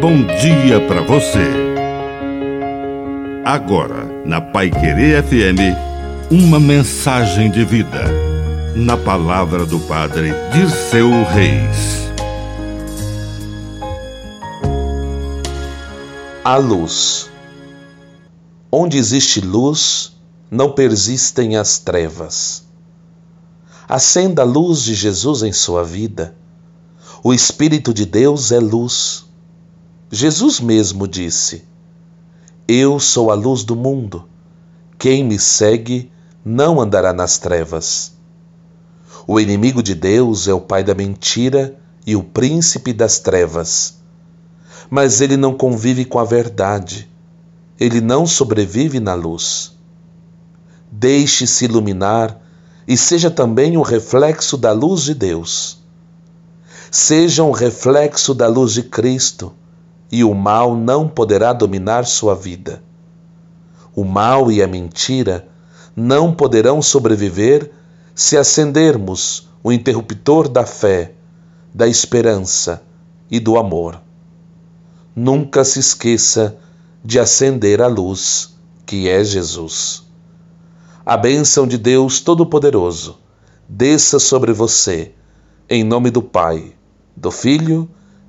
bom dia para você. Agora, na Pai Querer FM, uma mensagem de vida. Na palavra do Padre Dirceu Reis. A luz. Onde existe luz, não persistem as trevas. Acenda a luz de Jesus em sua vida. O Espírito de Deus é luz. Jesus mesmo disse: Eu sou a luz do mundo. Quem me segue não andará nas trevas. O inimigo de Deus é o pai da mentira e o príncipe das trevas. Mas ele não convive com a verdade. Ele não sobrevive na luz. Deixe-se iluminar e seja também um reflexo da luz de Deus. Seja um reflexo da luz de Cristo e o mal não poderá dominar sua vida. O mal e a mentira não poderão sobreviver se acendermos o interruptor da fé, da esperança e do amor. Nunca se esqueça de acender a luz que é Jesus. A bênção de Deus Todo-Poderoso desça sobre você, em nome do Pai, do Filho